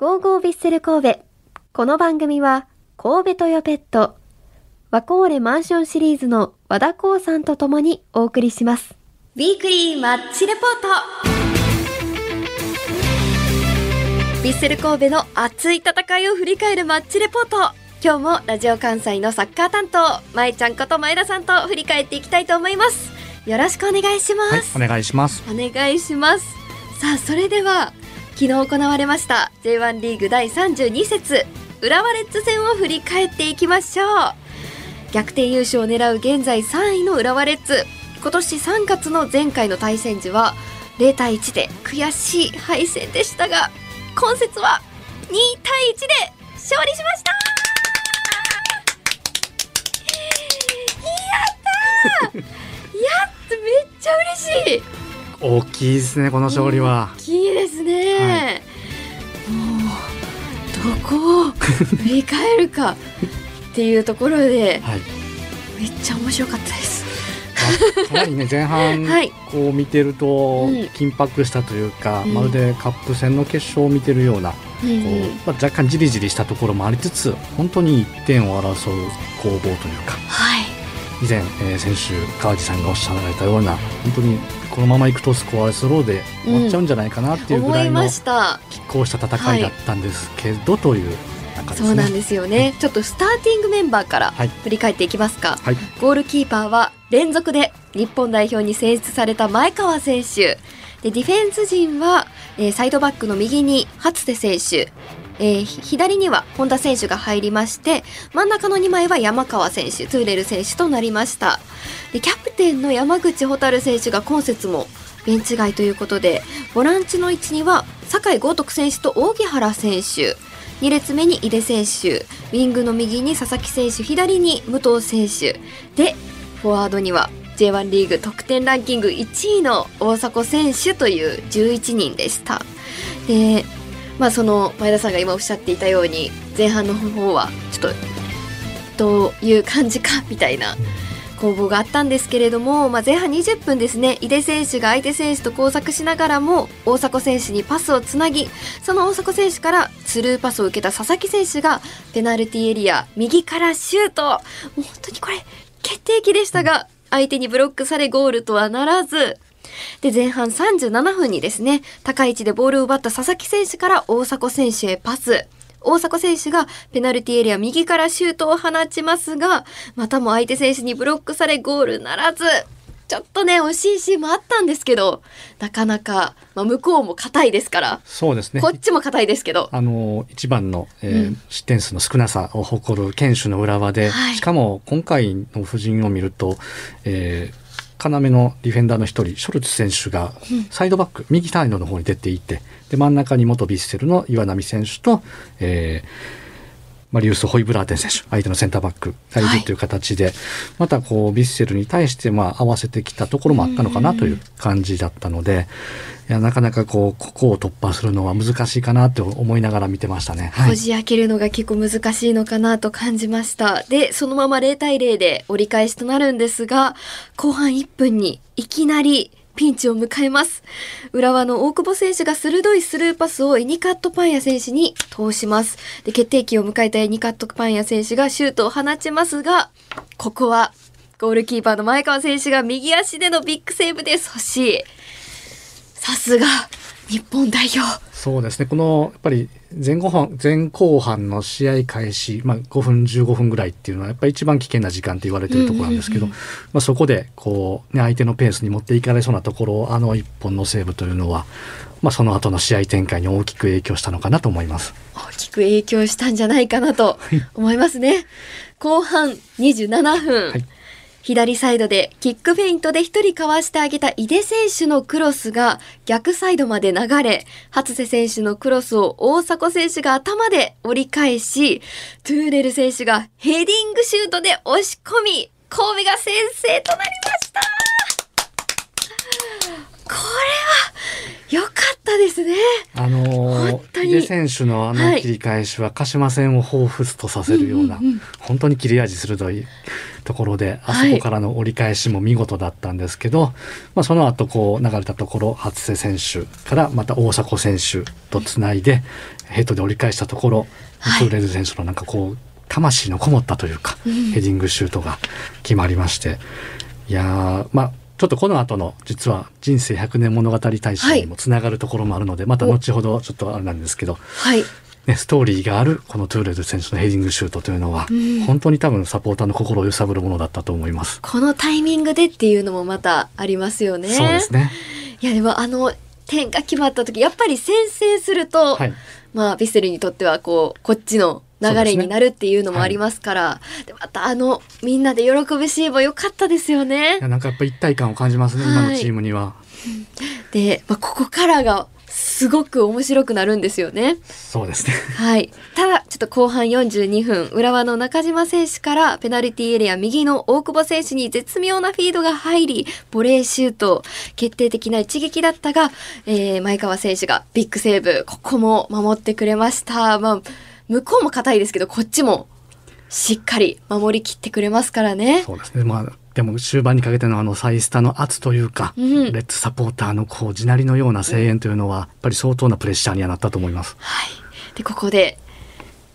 ゴーゴービッセル神戸。この番組は、神戸トヨペット、ワコーレマンションシリーズの和田光さんと共にお送りします。ウィークリーマッチレポートビッセル神戸の熱い戦いを振り返るマッチレポート今日もラジオ関西のサッカー担当、まえちゃんこと前田さんと振り返っていきたいと思います。よろしくお願いします。はい、お願いします。お願いしますさあそれでは昨日行われました J1 リーグ第32節浦和レッズ戦を振り返っていきましょう。逆転優勝を狙う現在3位の浦和レッズ今年3月の前回の対戦時は0対1で悔しい敗戦でしたが今節は2対1で勝利しました。やったー！やっためっちゃ嬉しい。大きいですね、この勝利はいですね、もうどこを振り返るかっていうところではい。めっちゃ面白かったです。まあかなりね、前半、はい。こう見てるとうん、緊迫したというか、うん。まるでカップ戦の決勝を見てるような、こうん。うまあ、若干じりじりしたところもありつつ、本当に1点を争う攻防というか、はい以前、えー先週川地さんがおっしゃられたような、本当にこのままいくとスコアレスローで終わっちゃうんじゃないかなっていうぐらいの思いました。拮抗した戦いだったんですけど、というね。そうなんですよね。ちょっとスターティングメンバーからはい。振り返っていきますか、はい。ゴールキーパーは連続で日本代表に選出された前川選手。でディフェンス陣は、えーサイドバックの右に初瀬選手、えー左には本田選手が入りまして真ん中の2枚は山川選手トゥーレル選手となりました。でキャプテンの山口蛍選手が今節もベンチ外ということでボランチの位置には酒井豪徳選手と扇原選手2列目に井出選手ウィングの右に佐々木選手左に武藤選手でフォワードには J1 リーグ得点ランキング1位の大迫選手という11人でした。でまあその前田さんが今おっしゃっていたように前半の方はちょっとどういう感じかみたいな攻防があったんですけれども、まあ、前半20分ですね井出選手が相手選手と交錯しながらも大迫選手にパスをつなぎその大迫選手からスルーパスを受けた佐々木選手がペナルティーエリア右からシュート。もう本当にこれ決定機でしたが相手にブロックされゴールとはならずで前半37分にですね高い位置でボールを奪った佐々木選手から大迫選手へパス。大迫選手がペナルティーエリア右からシュートを放ちますがまたも相手選手にブロックされゴールならずちょっとね惜しいシーンもあったんですけどなかなか、まあ、向こうも硬いですから、そうですね。こっちも硬いですけど。あの一番の、えーうん。失点数の少なさを誇る堅守の浦和で、はい。しかも今回の布陣を見ると、えー要のディフェンダーの一人ショルツ選手がサイドバック、右サイドの方に出ていてで真ん中に元ヴィッセルの岩波選手と、えーマリウス・ホイブラーテン選手。相手のセンターバック。がい。るという形で、またこうヴィッセルに対してまあ合わせてきたところもあったのかなという感じだったので、いやなかなかこうここを突破するのは難しいかなと思いながら見てましたね。はい、こじ開けるのが結構難しいのかなと感じました。で、そのまま0対0で折り返しとなるんですが、後半1分にいきなりピンチを迎えます。浦和の大久保選手が鋭いスルーパスをエカニットパンヤ選手に通します。で、決定機を迎えたエカニットパンヤ選手がシュートを放ちますが、ここはゴールキーパーの前川選手が右足でのビッグセーブで阻止。さすが日本代表。そうですねこのやっぱり前後半前後半の試合開始、まあ、5分15分ぐらいっていうのはやっぱり一番危険な時間って言われてるところなんですけど、まあ、そこでこう、ね、相手のペースに持っていかれそうなところをあの一本のセーブというのは、まあ、その後の試合展開に大きく影響したのかなと思います。大きく影響したんじゃないかなと思いますね。後半27分、はい左サイドでキックフェイントで一人かわしてあげた井出選手のクロスが逆サイドまで流れ、初瀬選手のクロスを大迫選手が頭で折り返し、トゥーレル選手がヘディングシュートで押し込み、神戸が先制となりました。これは良かったですね。あのー、選手のあの切り返しは鹿島戦を彷彿とさせるような、うんうんうん。本当に切れ味鋭いところであはい。そこからの折り返しも見事だったんですけど、まあ、その後こう流れたところ初瀬選手からまた大迫選手とつないで、ヘッドで折り返したところ、はい。トゥーレル選手のなんかこう魂のこもったというか、うん。ヘディングシュートが決まりまして。いやーまあちょっとこの後の実は人生100年物語大賞にもつながるところもあるので、また後ほどちょっとあれなんですけど、はい。ね、ストーリーがあるこのトゥーレル選手のヘディングシュートというのは、うん本当に多分サポーターの心を揺さぶるものだったと思います。このタイミングでっていうのもまたありますよね。そうですね。いやでもあの点が決まった時やっぱり先制すると、はい。まあヴィッセルにとってはこうこっちの流れになるっていうのもありますからでまたあのみんなで喜ぶシーンも良かったですよねいや。なんかやっぱ一体感を感じますね、はい今のチームには。で、まあ、ここからがすごく面白くなるんですよね。そうですね。はい。ただ、ちょっと後半42分、浦和の中島選手からペナルティーエリア右の大久保選手に絶妙なフィードが入り、ボレーシュート、決定的な一撃だったが、えー前川選手がビッグセーブ、ここも守ってくれました。まあ、向こうも硬いですけど、こっちもしっかり守りきってくれますからね。そうですね。まあ、でも終盤にかけてのあのサイスタの圧というか、うんレッツサポーターのこう地鳴りのような声援というのは、やっぱり相当なプレッシャーにはなったと思います。はい。で、ここで、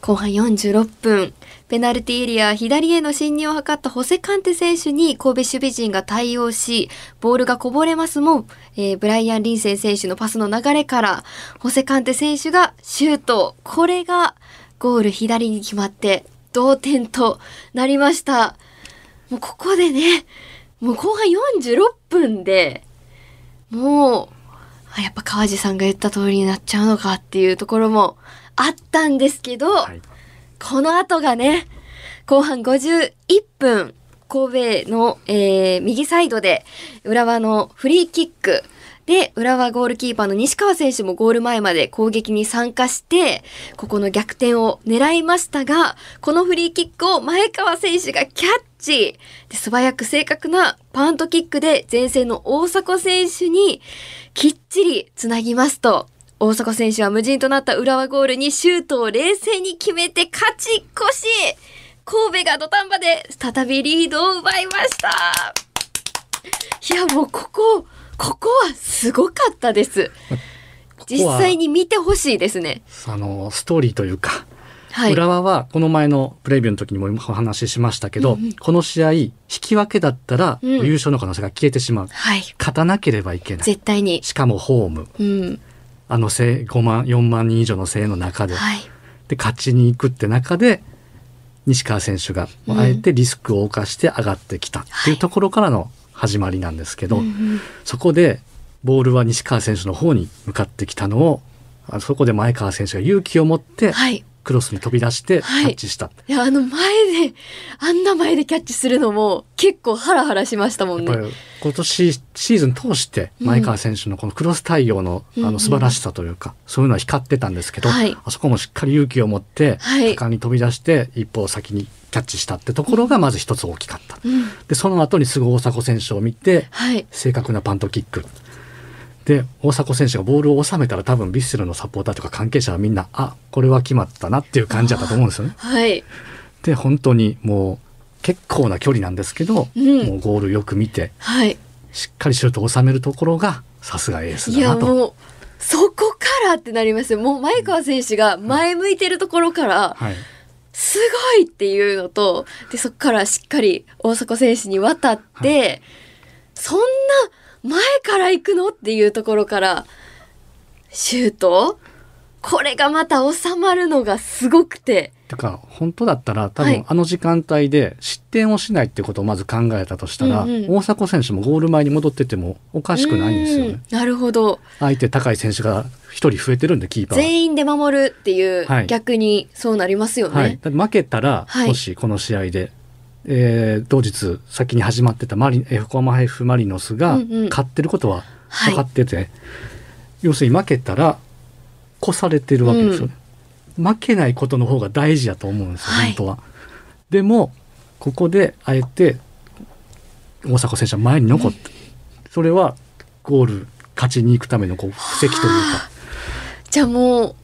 後半46分、ペナルティーエリア左への侵入を図ったホセカンテ選手に神戸守備陣が対応し、ボールがこぼれますも、えーブライアン・リンセン選手のパスの流れから、ホセカンテ選手がシュート。これがゴール左に決まって、同点となりました。もうここでね、もう後半46分で、もう、あやっぱ川地さんが言った通りになっちゃうのかっていうところもあったんですけど、はい。この後がね、後半51分、神戸の、えー右サイドで浦和のフリーキックで浦和ゴールキーパーの西川選手もゴール前まで攻撃に参加してここの逆転を狙いましたがこのフリーキックを前川選手がキャッチ。で素早く正確なパントキックで前線の大迫選手にきっちりつなぎますと。大迫選手は無人となった浦和ゴールにシュートを冷静に決めて勝ち越し。神戸が土壇場で再びリードを奪いました。いやもうここここはすごかったです。実は際に見てほしいですね。あのストーリーというか、はい。浦和はこの前のプレビューの時にもお話ししましたけど、うんうん。この試合引き分けだったらうん。優勝の可能性が消えてしまう、はい。勝たなければいけない。絶対に。しかもホーム。うん。あの声5万4万人以上の声援の中で,、はい。で勝ちに行くって中で西川選手がうん。あえてリスクを冒して上がってきたっていうところからの始まりなんですけど、うんうん。そこでボールは西川選手の方に向かってきたのをあそこで前川選手が勇気を持ってはいクロスに飛び出してキはい。ャッチした、いやあの前であんな前でキャッチするのも結構ハラハラしましたもんね。今年シーズン通して前川選手のこのクロス対応の,、うんあの素晴らしさというか、そういうのは光ってたんですけど、はい。あそこもしっかり勇気を持ってはい。果敢に飛び出して一歩先にキャッチしたってところがまず一つ大きかった。うん。でその後にすぐ大迫選手を見てはい。正確なパントキック。で大迫選手がボールを収めたら多分ヴィッセルのサポーターとか関係者はみんなあこれは決まったなっていう感じだったと思うんですよね。はい。で本当にもう結構な距離なんですけど、うん。もうゴールよく見てはい。しっかりシュートを収めるところがさすがエースいだなと。やもうそこからってなりますよ。もう前川選手が前向いてるところからはい、すごいっていうのとでそこからしっかり大迫選手に渡って、そんな前から行くの？っていうところからシュート？これがまた収まるのがすごくて。てか本当だったら多はい。分あの時間帯で失点をしないってことをまず考えたとしたら、うんうん。大迫選手もゴール前に戻っててもおかしくないんですよね。うん。なるほど。相手高い選手が一人増えてるんでキーパーは。全員で守るっていう、はい。逆にそうなりますよね。はい、負けたら、はい。もしこの試合で、えー同日先に始まってたマリえ横浜 F・ マリノスがうんうん。勝ってることははい。分かってて、要するに負けたら越されてるわけですよね、負けないことの方が大事だと思うんですよ、はい。本当は。でもここであえて大迫選手は前に残って、それはゴール勝ちに行くためのこう布石というか。じゃあもう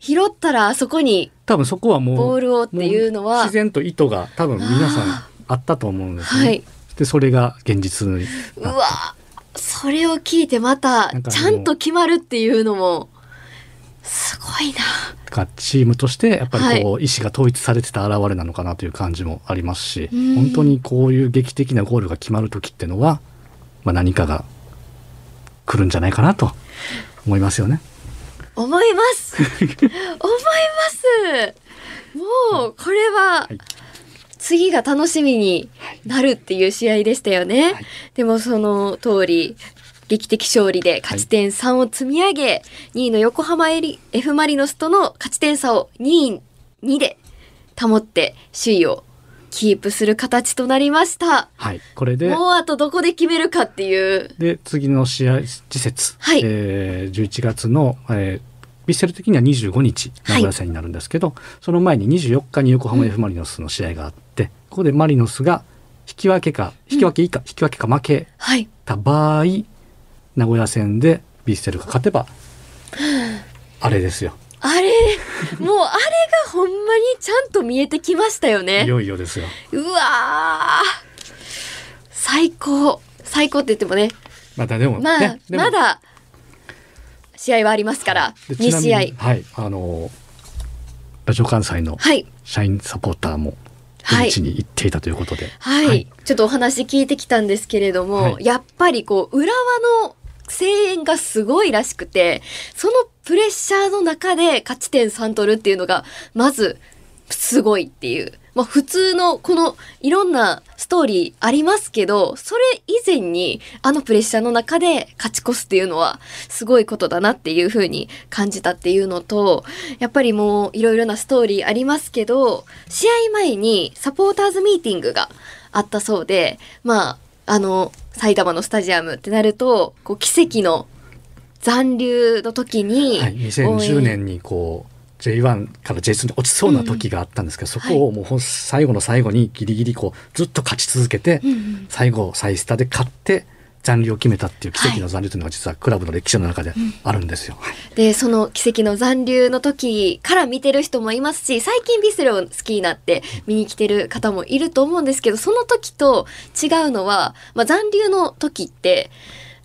拾ったらあそこに多分そこはもうボールをっていうのもは自然と意図が多分皆さんああったと思うんですね。はい。でそれが現実にうわそれを聞いてまたちゃんと決まるっていうのもすごいな。がチームとしてやっぱりこう意思が統一されてた表れなのかなという感じもありますし、うん。本当にこういう劇的なゴールが決まる時ってのは、まあ、何かが来るんじゃないかなと思いますよね。思います。思います。もうこれははい次が楽しみになるっていう試合でしたよね、はい。でもその通り劇的勝利で勝ち点3を積み上げ、2位の横浜エリ F・ マリノスとの勝ち点差を2位2で保って首位をキープする形となりました。はい、これでもうあとどこで決めるかっていう。で次の試合次節、はい。えー11月の、えービッセル的には25日名古屋戦になるんですけど、その前に24日に横浜 F・ マリノスの試合があって、ここでマリノスが引き分けか引き分け以下、引き分けか負けはいた場合名古屋戦でビッセルが勝てばあれですよ。あれ？もうあれがほんまにちゃんと見えてきましたよいねよいよですよ。うわー。最高。最高って言ってもね。またでも、まあ、ね、まだ試合はありますから2でちなみに試合。はいあのラジオ関西のはい。社員サポーターもはい。現地に行っていたということで、はい、はい。ちょっとお話聞いてきたんですけれども、はい。やっぱりこう浦和の声援がすごいらしくてそのプレッシャーの中で勝ち点3取るっていうのがまずすごいっていう。まあ普通のこのいろんなストーリーありますけど、それ以前にあのプレッシャーの中で勝ち越すっていうのはすごいことだなっていう風に感じたっていうのと、やっぱりもういろいろなストーリーありますけど、試合前にサポーターズミーティングがあったそうで、まあ、あの、埼玉のスタジアムってなると、こう奇跡の残留の時に、はい、2010年にこう J1 から J2 に落ちそうな時があったんですけど、そこをもう最後の最後にギリギリこうずっと勝ち続けて、うんうん。最後サイスタで勝って残留を決めたっていう奇跡の残留というのが実はクラブの歴史の中であるんですよ。はい。で、その奇跡の残留の時から見てる人もいますし、最近ビスレを好きになって見に来てる方もいると思うんですけど、その時と違うのは、まあ、残留の時って、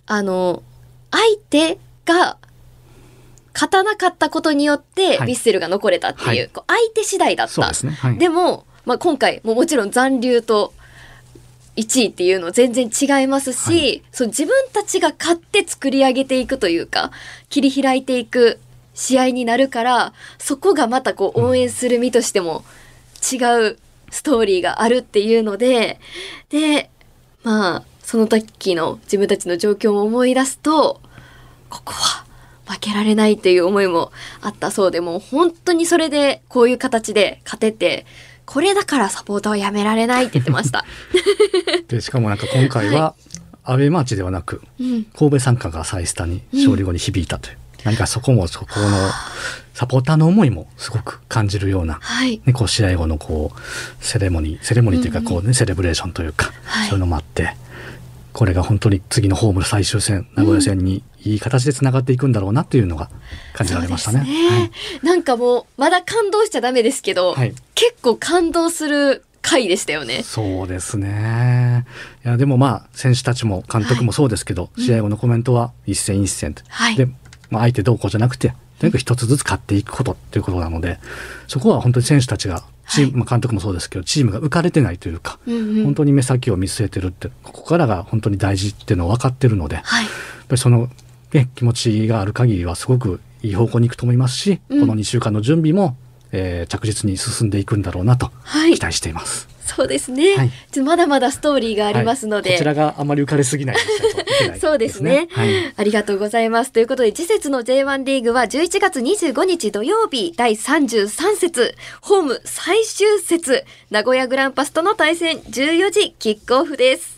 あの、相手が勝たなかったことによって、はいビッセルが残れたっていう、はいこう相手次第だった。ですね。はい、でも、まあ、今回ももちろん残留と1位っていうの全然違いますし、はそう自分たちが勝って作り上げていくというか切り開いていく試合になるからそこがまたこう応援する身としても違うストーリーがあるっていうのででまあその時の自分たちの状況を思い出すとここは負けられないっていう思いもあったそうでもう本当にそれでこういう形で勝ててこれだからサポーターはやめられないって言ってました。でしかもなんか今回はアウェーマーチではなくうん、神戸参加がサイスタに勝利後に響いたという、何かそこもそこのサポーターの思いもすごく感じるようなはい、ね、こう試合後のこうセレモニーセレモニーというかこうね、セレブレーションというか、はい。そういうのもあってこれが本当に次のホームの最終戦名古屋戦にいい形でつながっていくんだろうなっていうのが感じられましたね。そうですねなんかもうまだ感動しちゃダメですけど、はい結構感動する回でしたよね。そうですね。いやでもまあ選手たちも監督もそうですけど、試合後のコメントは一戦一戦とはいで、まあ、相手どうこうじゃなくてとにかく一つずつ勝っていくことっていうことなのでそこは本当に選手たちがチーム、まあ監督もそうですけどチームが浮かれてないというか、うんうん。本当に目先を見据えてるってここからが本当に大事っていうのを分かってるのでやっはい、ぱりその、ね、気持ちがある限りはすごくいい方向に行くと思いますし、うん。この2週間の準備も、えー着実に進んでいくんだろうなとはい。期待しています。そうですね、はい。まだまだストーリーがありますので、はい。こちらがあまり浮かれすぎないようにしないといけないそうですね。はい。ありがとうございます。ということで、次節の J1 リーグは11月25日土曜日第33節、ホーム最終節、名古屋グランパスとの対戦14時キックオフです。